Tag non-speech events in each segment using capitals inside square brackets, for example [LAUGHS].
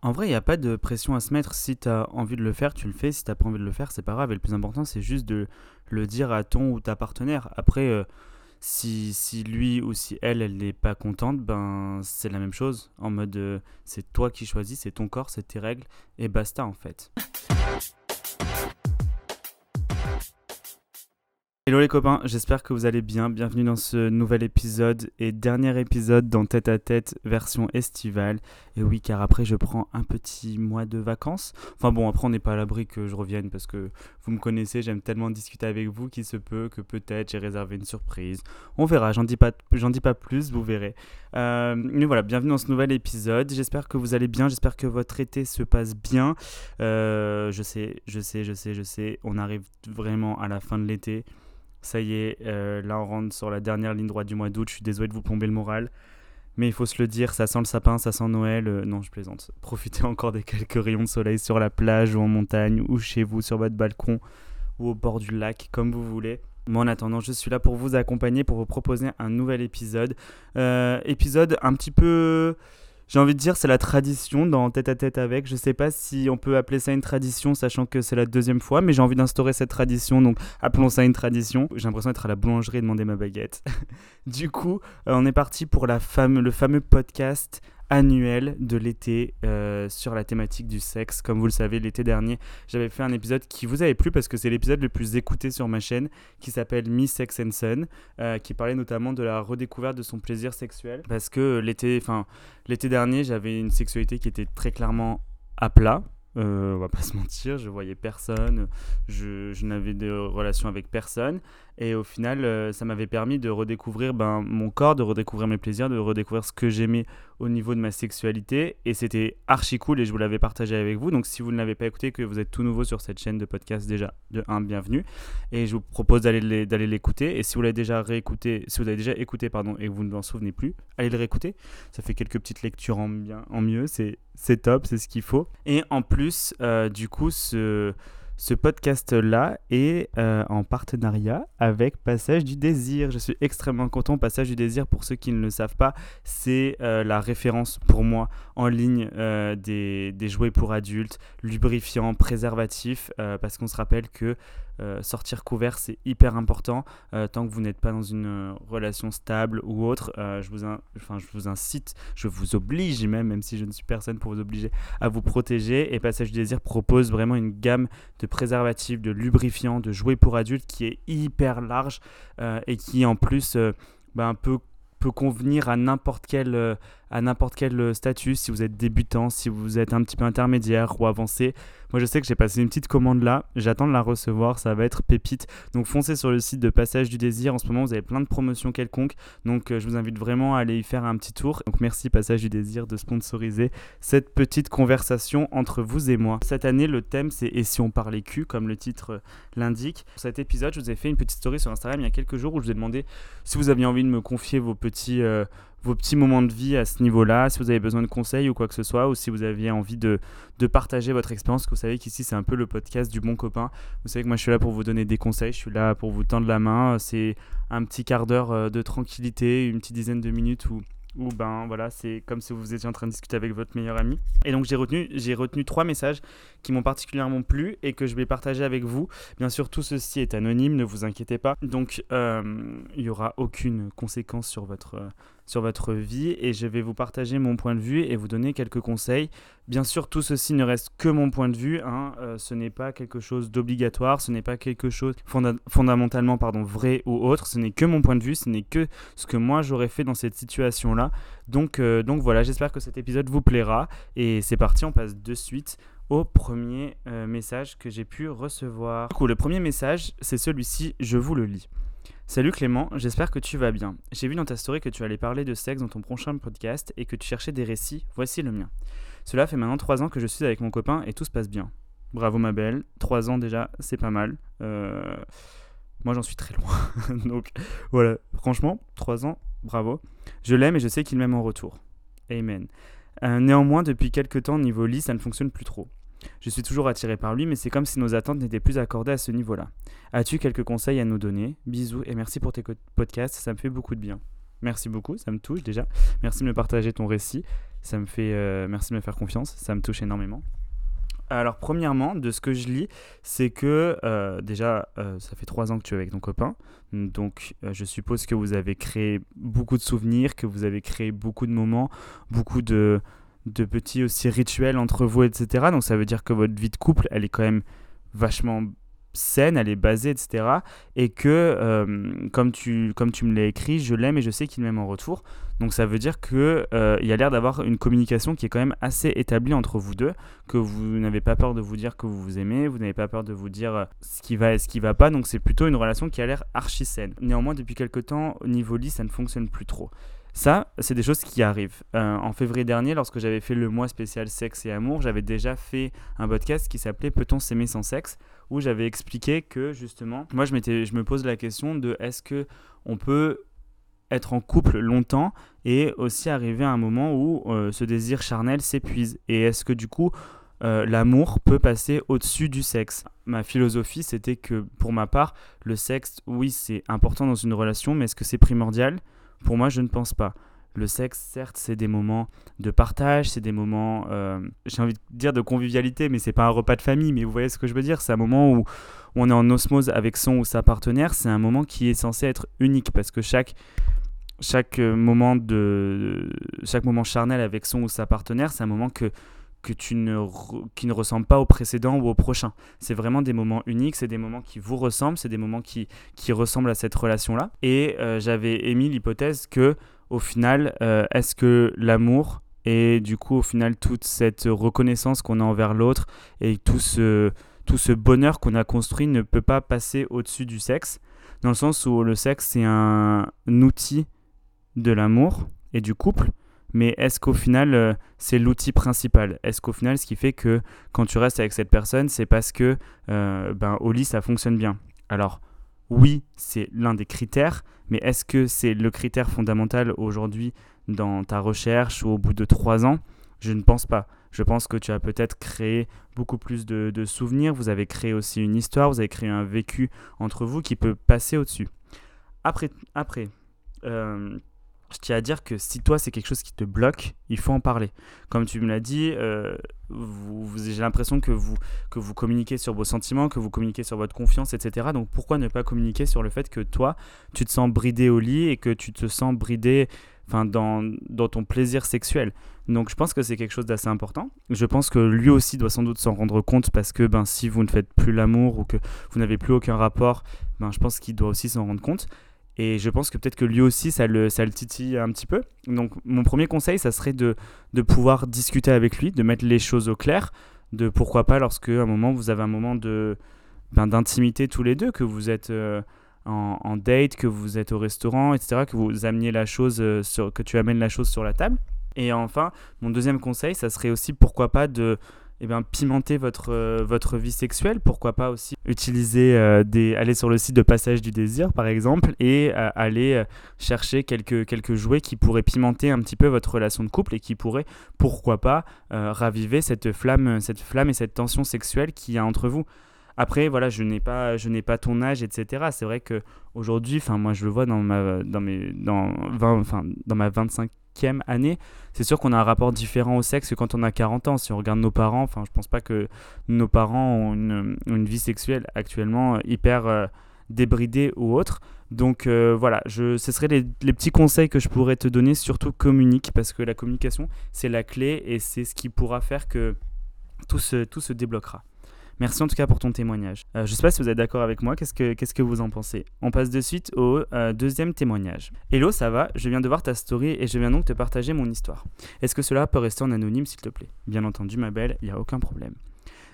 En vrai, il n'y a pas de pression à se mettre. Si tu as envie de le faire, tu le fais. Si tu pas envie de le faire, c'est pas grave. Et le plus important, c'est juste de le dire à ton ou ta partenaire. Après, euh, si, si, lui ou si elle, elle n'est pas contente, ben c'est la même chose. En mode, euh, c'est toi qui choisis, c'est ton corps, c'est tes règles. Et basta, en fait. Hello les copains, j'espère que vous allez bien. Bienvenue dans ce nouvel épisode et dernier épisode dans Tête à Tête version estivale. Et oui, car après je prends un petit mois de vacances. Enfin bon, après on n'est pas à l'abri que je revienne parce que vous me connaissez, j'aime tellement discuter avec vous qu'il se peut que peut-être j'ai réservé une surprise. On verra, j'en dis pas, dis pas plus, vous verrez. Euh, mais voilà, bienvenue dans ce nouvel épisode. J'espère que vous allez bien, j'espère que votre été se passe bien. Euh, je sais, je sais, je sais, je sais, on arrive vraiment à la fin de l'été. Ça y est, euh, là on rentre sur la dernière ligne droite du mois d'août. Je suis désolé de vous plomber le moral. Mais il faut se le dire, ça sent le sapin, ça sent Noël. Euh, non, je plaisante. Profitez encore des quelques rayons de soleil sur la plage ou en montagne ou chez vous, sur votre balcon ou au bord du lac, comme vous voulez. Moi, en attendant, je suis là pour vous accompagner, pour vous proposer un nouvel épisode. Euh, épisode un petit peu j'ai envie de dire, c'est la tradition dans Tête à Tête avec. Je sais pas si on peut appeler ça une tradition, sachant que c'est la deuxième fois, mais j'ai envie d'instaurer cette tradition, donc appelons ça une tradition. J'ai l'impression d'être à la boulangerie et demander ma baguette. [LAUGHS] du coup, euh, on est parti pour la le fameux podcast annuel de l'été euh, sur la thématique du sexe. Comme vous le savez, l'été dernier, j'avais fait un épisode qui vous avait plu parce que c'est l'épisode le plus écouté sur ma chaîne qui s'appelle Me Sex and Son, euh, qui parlait notamment de la redécouverte de son plaisir sexuel. Parce que l'été, enfin, l'été dernier, j'avais une sexualité qui était très clairement à plat. Euh, on va pas se mentir, je voyais personne, je, je n'avais de relation avec personne. Et au final, euh, ça m'avait permis de redécouvrir ben, mon corps, de redécouvrir mes plaisirs, de redécouvrir ce que j'aimais au niveau de ma sexualité. Et c'était archi cool et je vous l'avais partagé avec vous. Donc si vous ne l'avez pas écouté, que vous êtes tout nouveau sur cette chaîne de podcast déjà, de 1, bienvenue. Et je vous propose d'aller l'écouter. Et si vous l'avez déjà réécouté, si vous avez déjà écouté pardon, et que vous ne vous en souvenez plus, allez le réécouter. Ça fait quelques petites lectures en mieux. C'est top, c'est ce qu'il faut. Et en plus, euh, du coup, ce ce podcast-là est euh, en partenariat avec Passage du Désir. Je suis extrêmement content. Passage du Désir, pour ceux qui ne le savent pas, c'est euh, la référence pour moi en ligne euh, des, des, jouets pour adultes, lubrifiants, préservatifs, parce qu'on se rappelle que euh, sortir couvert, c'est hyper important. Euh, tant que vous n'êtes pas dans une euh, relation stable ou autre, je, vous enfin, je vous incite, je vous oblige même, même si je ne suis personne pour vous obliger, à vous protéger. Et Passage du Désir propose vraiment une gamme de préservatifs, de lubrifiants, de jouets pour adultes qui est hyper large et qui en plus ben, peut peut convenir à n'importe quel, à n'importe quel statut, si vous êtes débutant, si vous êtes un petit peu intermédiaire ou avancé. Moi, je sais que j'ai passé une petite commande là. J'attends de la recevoir. Ça va être pépite. Donc, foncez sur le site de Passage du Désir. En ce moment, vous avez plein de promotions quelconques. Donc, euh, je vous invite vraiment à aller y faire un petit tour. Donc, merci Passage du Désir de sponsoriser cette petite conversation entre vous et moi. Cette année, le thème, c'est Et si on parlait cul, comme le titre euh, l'indique. Pour cet épisode, je vous ai fait une petite story sur Instagram il y a quelques jours où je vous ai demandé si vous aviez envie de me confier vos petits. Euh, vos petits moments de vie à ce niveau-là, si vous avez besoin de conseils ou quoi que ce soit, ou si vous aviez envie de, de partager votre expérience, que vous savez qu'ici c'est un peu le podcast du bon copain. Vous savez que moi je suis là pour vous donner des conseils, je suis là pour vous tendre la main. C'est un petit quart d'heure euh, de tranquillité, une petite dizaine de minutes où ou ben voilà, c'est comme si vous étiez en train de discuter avec votre meilleur ami. Et donc j'ai retenu, j'ai retenu trois messages qui m'ont particulièrement plu et que je vais partager avec vous. Bien sûr, tout ceci est anonyme, ne vous inquiétez pas. Donc euh, il n'y aura aucune conséquence sur votre sur votre vie et je vais vous partager mon point de vue et vous donner quelques conseils. Bien sûr, tout ceci ne reste que mon point de vue. Hein. Euh, ce n'est pas quelque chose d'obligatoire, ce n'est pas quelque chose fondamentalement pardon, vrai ou autre. Ce n'est que mon point de vue, ce n'est que ce que moi j'aurais fait dans cette situation-là. Donc, euh, donc voilà, j'espère que cet épisode vous plaira. Et c'est parti, on passe de suite au premier euh, message que j'ai pu recevoir. Du coup, le premier message, c'est celui-ci, je vous le lis. Salut Clément, j'espère que tu vas bien. J'ai vu dans ta story que tu allais parler de sexe dans ton prochain podcast et que tu cherchais des récits. Voici le mien. Cela fait maintenant 3 ans que je suis avec mon copain et tout se passe bien. Bravo ma belle, 3 ans déjà, c'est pas mal. Euh, moi j'en suis très loin. [LAUGHS] Donc voilà, franchement, 3 ans, bravo. Je l'aime et je sais qu'il m'aime en retour. Amen. Euh, néanmoins, depuis quelques temps, niveau lit, ça ne fonctionne plus trop. Je suis toujours attiré par lui, mais c'est comme si nos attentes n'étaient plus accordées à ce niveau-là. As-tu quelques conseils à nous donner? Bisous et merci pour tes podcasts, ça me fait beaucoup de bien. Merci beaucoup, ça me touche déjà. Merci de me partager ton récit. Ça me fait, merci de me faire confiance, ça me touche énormément. Alors, premièrement, de ce que je lis, c'est que euh, déjà, euh, ça fait trois ans que tu es avec ton copain. Donc, euh, je suppose que vous avez créé beaucoup de souvenirs, que vous avez créé beaucoup de moments, beaucoup de, de petits aussi rituels entre vous, etc. Donc, ça veut dire que votre vie de couple, elle est quand même vachement saine, elle est basée, etc. Et que, euh, comme, tu, comme me l'as écrit, je l'aime et je sais qu'il m'aime en retour. Donc ça veut dire qu'il euh, y a l'air d'avoir une communication qui est quand même assez établie entre vous deux, que vous n'avez pas peur de vous dire que vous vous aimez, vous n'avez pas peur de vous dire euh, ce qui va et ce qui va pas. Donc c'est plutôt une relation qui a l'air archi saine. Néanmoins, depuis quelques temps, au niveau lit, ça ne fonctionne plus trop. Ça, c'est des choses qui arrivent. en février dernier, lorsque j'avais fait le mois spécial sexe et amour, j'avais déjà fait un podcast qui s'appelait Peut-on s'aimer sans sexe où j'avais expliqué que justement, moi je, je me pose la question de est-ce que on peut être en couple longtemps et aussi arriver à un moment où euh, ce désir charnel s'épuise et est-ce que du coup euh, l'amour peut passer au-dessus du sexe? Ma philosophie, c'était que pour ma part, le sexe, oui, c'est important dans une relation, mais est-ce que c'est primordial? Pour moi, je ne pense pas. Le sexe, certes, c'est des moments de partage, c'est des moments, euh, j'ai envie de dire de convivialité, mais c'est pas un repas de famille, mais vous voyez ce que je veux dire C'est un moment où, on est en osmose avec son ou sa partenaire, c'est un moment qui est censé être unique parce que chaque, chaque, moment, de, chaque moment charnel avec son ou sa partenaire, c'est un moment que, que tu ne, qui ne ressemble pas au précédent ou au prochain. C'est vraiment des moments uniques, c'est des moments qui vous ressemblent, c'est des moments qui, qui ressemblent à cette relation-là. Et euh, j'avais émis l'hypothèse que au final, euh, est-ce que l'amour et du coup, au final, toute cette reconnaissance qu'on a envers l'autre et tout ce, tout ce bonheur qu'on a construit ne peut pas passer au-dessus du sexe, dans le sens où le sexe, c'est un, outil de l'amour et du couple, mais est-ce qu'au final, euh, c'est l'outil principal? Est-ce qu'au final, ce qui fait que quand tu restes avec cette personne, c'est parce que euh, ben, au lit, ça fonctionne bien? Alors, oui, c'est l'un des critères, mais est-ce que c'est le critère fondamental aujourd'hui dans ta recherche ou au bout de trois ans? Je ne pense pas. Je pense que tu as peut-être créé beaucoup plus de, souvenirs, vous avez créé aussi une histoire, vous avez créé un vécu entre vous qui peut passer au-dessus. Après, après euh, je tiens à dire que si toi c'est quelque chose qui te bloque, il faut en parler. Comme tu me l'as dit, euh, j'ai l'impression que vous, que vous communiquez sur vos sentiments, que vous communiquez sur votre confiance, etc. Donc pourquoi ne pas communiquer sur le fait que toi, tu te sens bridé au lit et que tu te sens bridé enfin, dans, dans ton plaisir sexuel? Donc je pense que c'est quelque chose d'assez important. Je pense que lui aussi doit sans doute s'en rendre compte parce que ben, si vous ne faites plus l'amour ou que vous n'avez plus aucun rapport, ben, je pense qu'il doit aussi s'en rendre compte. Et je pense que peut-être que lui aussi, ça le, ça le titille un petit peu. Donc mon premier conseil, ça serait de, de pouvoir discuter avec lui, de mettre les choses au clair, de pourquoi pas lorsque à un moment vous avez un moment de ben, d'intimité tous les deux, que vous êtes euh, en, date, que vous êtes au restaurant, etc., que vous ameniez la chose euh, que tu amènes la chose sur la table. Et enfin, mon deuxième conseil, ça serait aussi pourquoi pas de eh bien, pimenter votre, euh, votre vie sexuelle. Pourquoi pas aussi utiliser euh, des, aller sur le site de Passage du Désir, par exemple, et euh, aller chercher quelques, quelques jouets qui pourraient pimenter un petit peu votre relation de couple et qui pourraient, pourquoi pas, raviver cette flamme, cette flamme et cette tension sexuelle qu'il y a entre vous. Après, voilà, je n'ai pas, je n'ai pas ton âge, etc. C'est vrai que aujourd'hui, enfin, moi, je le vois dans ma, dans mes, dans 20, enfin, dans ma 25 année, c'est sûr qu'on a un rapport différent au sexe que quand on a 40 ans. Si on regarde nos parents, enfin, je pense pas que nos parents ont une, vie sexuelle actuellement euh, hyper euh, débridée ou autre. Donc euh, voilà, je, ce seraient les, les, petits conseils que je pourrais te donner, surtout communique, parce que la communication, c'est la clé et c'est ce qui pourra faire que tout se, tout se débloquera. Merci en tout cas pour ton témoignage. Euh, je ne sais pas si vous êtes d'accord avec moi, qu'est-ce que, que vous en pensez? On passe de suite au euh, deuxième témoignage. Hello, ça va? Je viens de voir ta story et je viens donc te partager mon histoire. Est-ce que cela peut rester en anonyme s'il te plaît? Bien entendu ma belle, il n'y a aucun problème.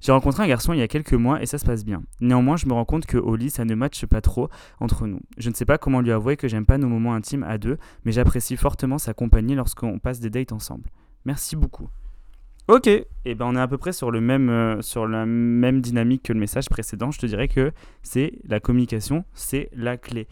J'ai rencontré un garçon il y a quelques mois et ça se passe bien. Néanmoins, je me rends compte qu'au lit, ça ne matche pas trop entre nous. Je ne sais pas comment lui avouer que j'aime pas nos moments intimes à deux, mais j'apprécie fortement sa compagnie lorsqu'on passe des dates ensemble. Merci beaucoup. Ok, et eh ben on est à peu près sur, le même, euh, sur la même dynamique que le message précédent. Je te dirais que c'est la communication, c'est la clé.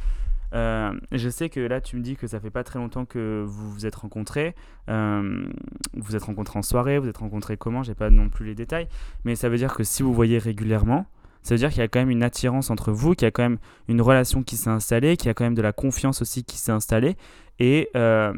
Euh, je sais que là, tu me dis que ça fait pas très longtemps que vous vous êtes rencontrés. Euh, vous êtes rencontrés en soirée, vous êtes rencontrés comment? J'ai pas non plus les détails, mais ça veut dire que si vous voyez régulièrement, Ça veut dire qu'il y a quand même une attirance entre vous, qu'il y a quand même une relation qui s'est installée, qu'il y a quand même de la confiance aussi qui s'est installée. Et euh,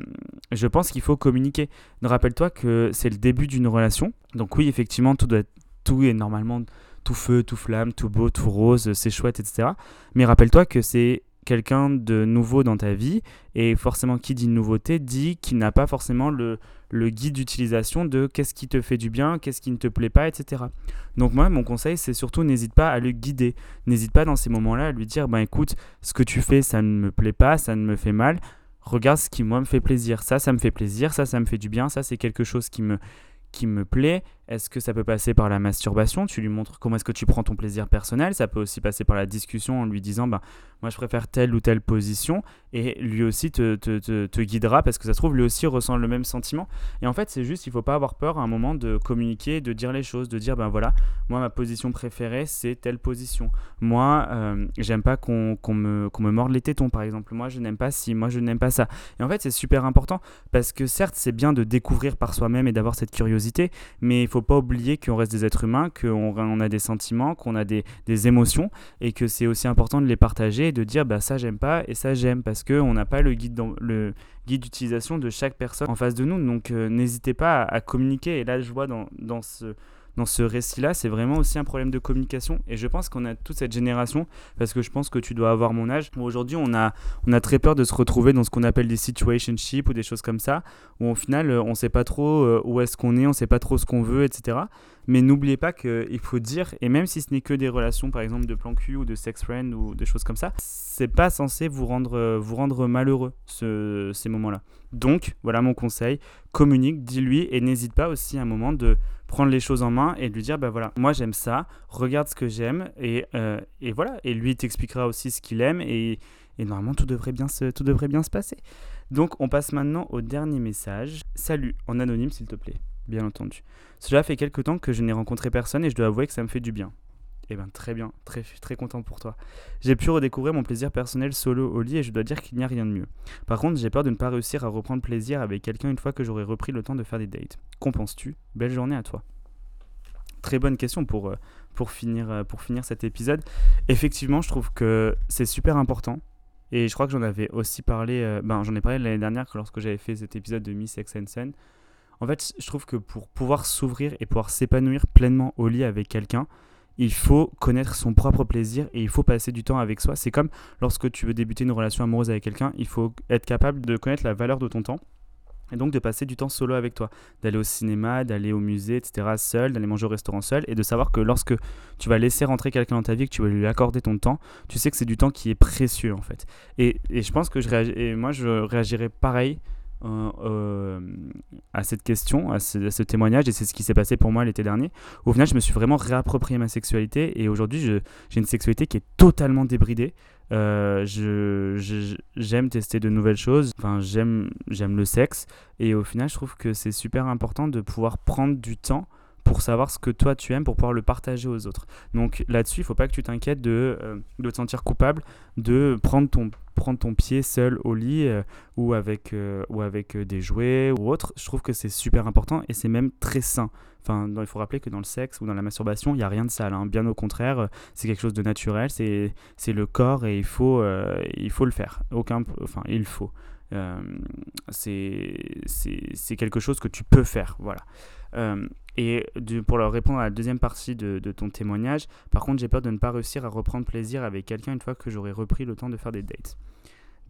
je pense qu'il faut communiquer. Rappelle-toi que c'est le début d'une relation. Donc oui, effectivement, tout, doit tout est normalement tout feu, tout flamme, tout beau, tout rose, c'est chouette, etc. Mais rappelle-toi que c'est quelqu'un de nouveau dans ta vie, et forcément qui dit nouveauté dit qu'il n'a pas forcément le, guide d'utilisation de qu'est-ce qui te fait du bien, qu'est-ce qui ne te plaît pas, etc. Donc moi, mon conseil, c'est surtout n'hésite pas à le guider. N'hésite pas dans ces moments-là à lui dire, ben écoute, ce que tu fais, ça ne me plaît pas, ça ne me fait mal. Regarde ce qui, moi, me fait plaisir. Ça, ça me fait plaisir, ça, ça me fait du bien, ça, c'est quelque chose qui me, qui me plaît. Est-ce que ça peut passer par la masturbation? Tu lui montres comment est-ce que tu prends ton plaisir personnel. Ça peut aussi passer par la discussion en lui disant bah, Moi, je préfère telle ou telle position. Et lui aussi te, te, te, guidera parce que ça se trouve, lui aussi ressent le même sentiment. Et en fait, c'est juste, il faut pas avoir peur à un moment de communiquer, de dire les choses, de dire Ben voilà, moi, ma position préférée, c'est telle position. Moi, euh, j'aime pas qu'on me, qu'on me morde les tétons, par exemple. Moi, je n'aime pas si, moi, je n'aime pas ça. Et en fait, c'est super important parce que certes, c'est bien de découvrir par soi-même et d'avoir cette curiosité, mais il faut pas oublier qu'on reste des êtres humains, qu'on on a des sentiments, qu'on a des, émotions et que c'est aussi important de les partager et de dire bah ça j'aime pas et ça j'aime parce qu'on n'a pas le guide le guide d'utilisation de chaque personne en face de nous. Donc euh, n'hésitez pas à, à, communiquer et là je vois dans, dans ce dans ce récit-là, c'est vraiment aussi un problème de communication. Et je pense qu'on a toute cette génération, parce que je pense que tu dois avoir mon âge, aujourd'hui on a, très peur de se retrouver dans ce qu'on appelle des situationships ou des choses comme ça, où au final on ne sait pas trop euh, où est-ce qu'on est, on ne sait pas trop ce qu'on veut, etc. Mais n'oubliez pas qu'il faut dire, et même si ce n'est que des relations par exemple de plan cul ou de sex friend ou des choses comme ça, c'est pas censé vous rendre, euh, vous rendre malheureux ce, ces moments-là. Donc voilà mon conseil, communique, dis-lui et n'hésite pas aussi à un moment de prendre les choses en main et de lui dire bah voilà moi j'aime ça regarde ce que j'aime et, euh, et, voilà. Et lui t'expliquera aussi ce qu'il aime et, et, normalement tout devrait bien se tout devrait bien se passer. Donc on passe maintenant au dernier message. Salut en anonyme s'il te plaît bien entendu cela fait quelque temps que je n'ai rencontré personne et je dois avouer que ça me fait du bien eh bien, très bien, très, très content pour toi. J'ai pu redécouvrir mon plaisir personnel solo au lit et je dois dire qu'il n'y a rien de mieux. Par contre, j'ai peur de ne pas réussir à reprendre plaisir avec quelqu'un une fois que j'aurai repris le temps de faire des dates. Qu'en penses-tu? Belle journée à toi. Très bonne question pour, euh, pour, finir, euh, pour finir cet épisode. Effectivement, je trouve que c'est super important. Et je crois que j'en avais aussi parlé, euh, ben, j'en ai parlé l'année dernière lorsque j'avais fait cet épisode de Miss X En fait, je trouve que pour pouvoir s'ouvrir et pouvoir s'épanouir pleinement au lit avec quelqu'un, il faut connaître son propre plaisir et il faut passer du temps avec soi. C'est comme lorsque tu veux débuter une relation amoureuse avec quelqu'un, il faut être capable de connaître la valeur de ton temps. Et donc de passer du temps solo avec toi, d'aller au cinéma, d'aller au musée, etc. seul, d'aller manger au restaurant seul, et de savoir que lorsque tu vas laisser rentrer quelqu'un dans ta vie, que tu vas lui accorder ton temps, tu sais que c'est du temps qui est précieux en fait. Et, je pense que je et moi je réagirais pareil euh, euh, à cette question, à ce, témoignage, et c'est ce qui s'est passé pour moi l'été dernier. Au final, je me suis vraiment réapproprié ma sexualité, et aujourd'hui, j'ai une sexualité qui est totalement débridée. Euh, j'aime tester de nouvelles choses, enfin, j'aime le sexe, et au final, je trouve que c'est super important de pouvoir prendre du temps pour savoir ce que toi tu aimes, pour pouvoir le partager aux autres. Donc là-dessus, il faut pas que tu t'inquiètes de, euh, de te sentir coupable, de prendre ton, prendre ton pied seul au lit euh, ou avec, euh, ou avec des jouets ou autre. Je trouve que c'est super important et c'est même très sain. Enfin, il faut rappeler que dans le sexe ou dans la masturbation, il n'y a rien de sale. Hein. Bien au contraire, c'est quelque chose de naturel, c'est le corps et il faut, il faut le faire. Aucun, enfin, il faut. c'est quelque chose que tu peux faire. Voilà. Euh, et pour leur répondre à la deuxième partie de, ton témoignage, par contre, j'ai peur de ne pas réussir à reprendre plaisir avec quelqu'un une fois que j'aurai repris le temps de faire des dates.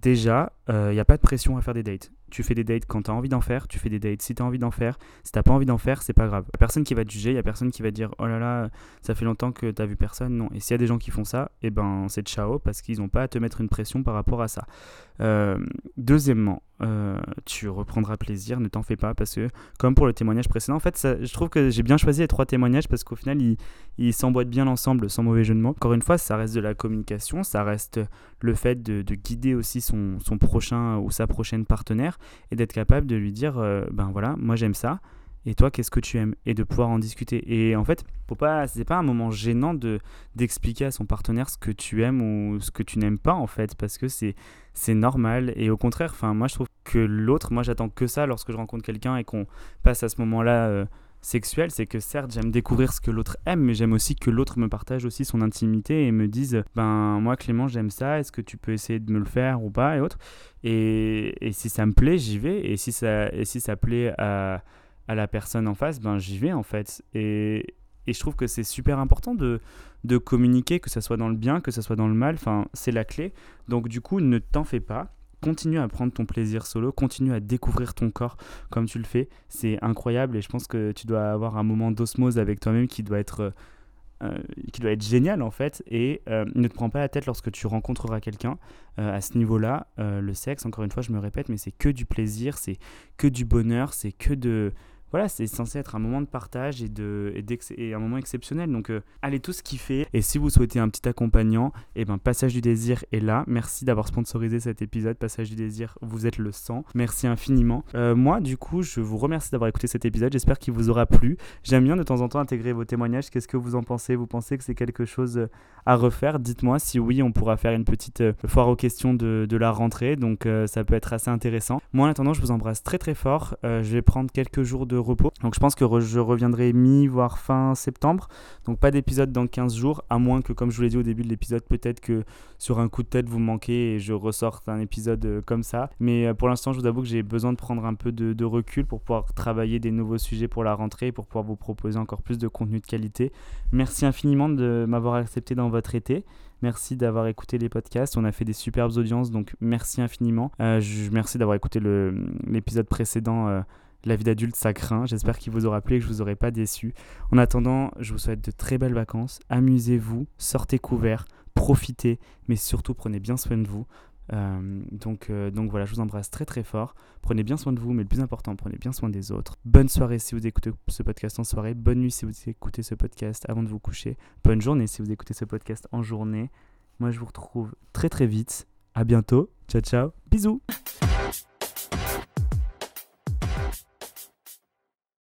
Déjà, il euh, n'y a pas de pression à faire des dates. Tu fais des dates quand tu as envie d'en faire, tu fais des dates si tu as envie d'en faire. Si t'as pas envie d'en faire, c'est pas grave. Il a personne qui va te juger, y a personne qui va dire oh là là, ça fait longtemps que tu as vu personne. Non. Et s'il y a des gens qui font ça, eh ben c'est ciao parce qu'ils n'ont pas à te mettre une pression par rapport à ça. Euh, deuxièmement, euh, tu reprendras plaisir, ne t'en fais pas, parce que comme pour le témoignage précédent, en fait, je trouve que j'ai bien choisi les trois témoignages parce qu'au final, ils, s'emboîtent bien l'ensemble, sans mauvais jeu de mots. Encore une fois, ça reste de la communication, ça reste le fait de, guider aussi son, prochain ou sa prochaine partenaire et d'être capable de lui dire, euh, ben voilà, moi j'aime ça, et toi qu'est-ce que tu aimes? Et de pouvoir en discuter. Et en fait faut pas c'est pas un moment gênant de d'expliquer à son partenaire ce que tu aimes ou ce que tu n'aimes pas en fait parce que c'est c'est normal. Et au contraire enfin moi je trouve que l'autre moi j'attends que ça lorsque je rencontre quelqu'un et qu'on passe à ce moment là euh, sexuelle, c'est que certes j'aime découvrir ce que l'autre aime, mais j'aime aussi que l'autre me partage aussi son intimité et me dise ben moi Clément j'aime ça, est-ce que tu peux essayer de me le faire ou pas et autres. Et, si ça me plaît, j'y vais. Et si ça, et si ça plaît à, à la personne en face, ben j'y vais en fait. Et, et je trouve que c'est super important de, de communiquer, que ce soit dans le bien, que ce soit dans le mal. Enfin, c'est la clé. Donc du coup, ne t'en fais pas continue à prendre ton plaisir solo, continue à découvrir ton corps comme tu le fais. C'est incroyable et je pense que tu dois avoir un moment d'osmose avec toi-même qui doit être euh, qui doit être génial en fait et euh, ne te prends pas la tête lorsque tu rencontreras quelqu'un euh, à ce niveau-là le sexe encore une fois je me répète mais c'est que du plaisir c'est que du bonheur c'est que de voilà, c'est censé être un moment de partage et, de, un moment exceptionnel. Donc, euh, allez tous kiffer. Et si vous souhaitez un petit accompagnant, et eh ben, Passage du Désir est là. Merci d'avoir sponsorisé cet épisode. Passage du Désir, vous êtes le sang. Merci infiniment. Euh, moi, du coup, je vous remercie d'avoir écouté cet épisode. J'espère qu'il vous aura plu. J'aime bien de temps en temps intégrer vos témoignages. Qu'est-ce que vous en pensez? Vous pensez que c'est quelque chose euh, à refaire? Dites-moi. Si oui, on pourra faire une petite foire aux questions de la rentrée. Donc, ça peut être assez intéressant. Moi, en attendant, je vous embrasse très très fort. je vais prendre quelques jours de repos. Donc je pense que je reviendrai mi, voire fin septembre. Donc pas d'épisode dans 15 jours, à moins que, comme je vous l'ai dit au début de l'épisode, peut-être que sur un coup de tête vous manquez et je ressorte un épisode euh, comme ça. Mais euh, pour l'instant, je vous avoue que j'ai besoin de prendre un peu de, recul pour pouvoir travailler des nouveaux sujets pour la rentrée, pour pouvoir vous proposer encore plus de contenu de qualité. Merci infiniment de m'avoir accepté dans votre été. Merci d'avoir écouté les podcasts. On a fait des superbes audiences, donc merci infiniment. Euh, merci d'avoir écouté l'épisode précédent. La vie d'adulte, ça craint. J'espère qu'il vous aura plu et que je vous aurai pas déçu. En attendant, je vous souhaite de très belles vacances. Amusez-vous, sortez couverts, profitez, mais surtout prenez bien soin de vous. Euh, donc, euh, donc voilà, je vous embrasse très très fort. Prenez bien soin de vous, mais le plus important, prenez bien soin des autres. Bonne soirée si vous écoutez ce podcast en soirée. Bonne nuit si vous écoutez ce podcast avant de vous coucher. Bonne journée si vous écoutez ce podcast en journée. Moi, je vous retrouve très très vite. À bientôt. Ciao ciao. Bisous.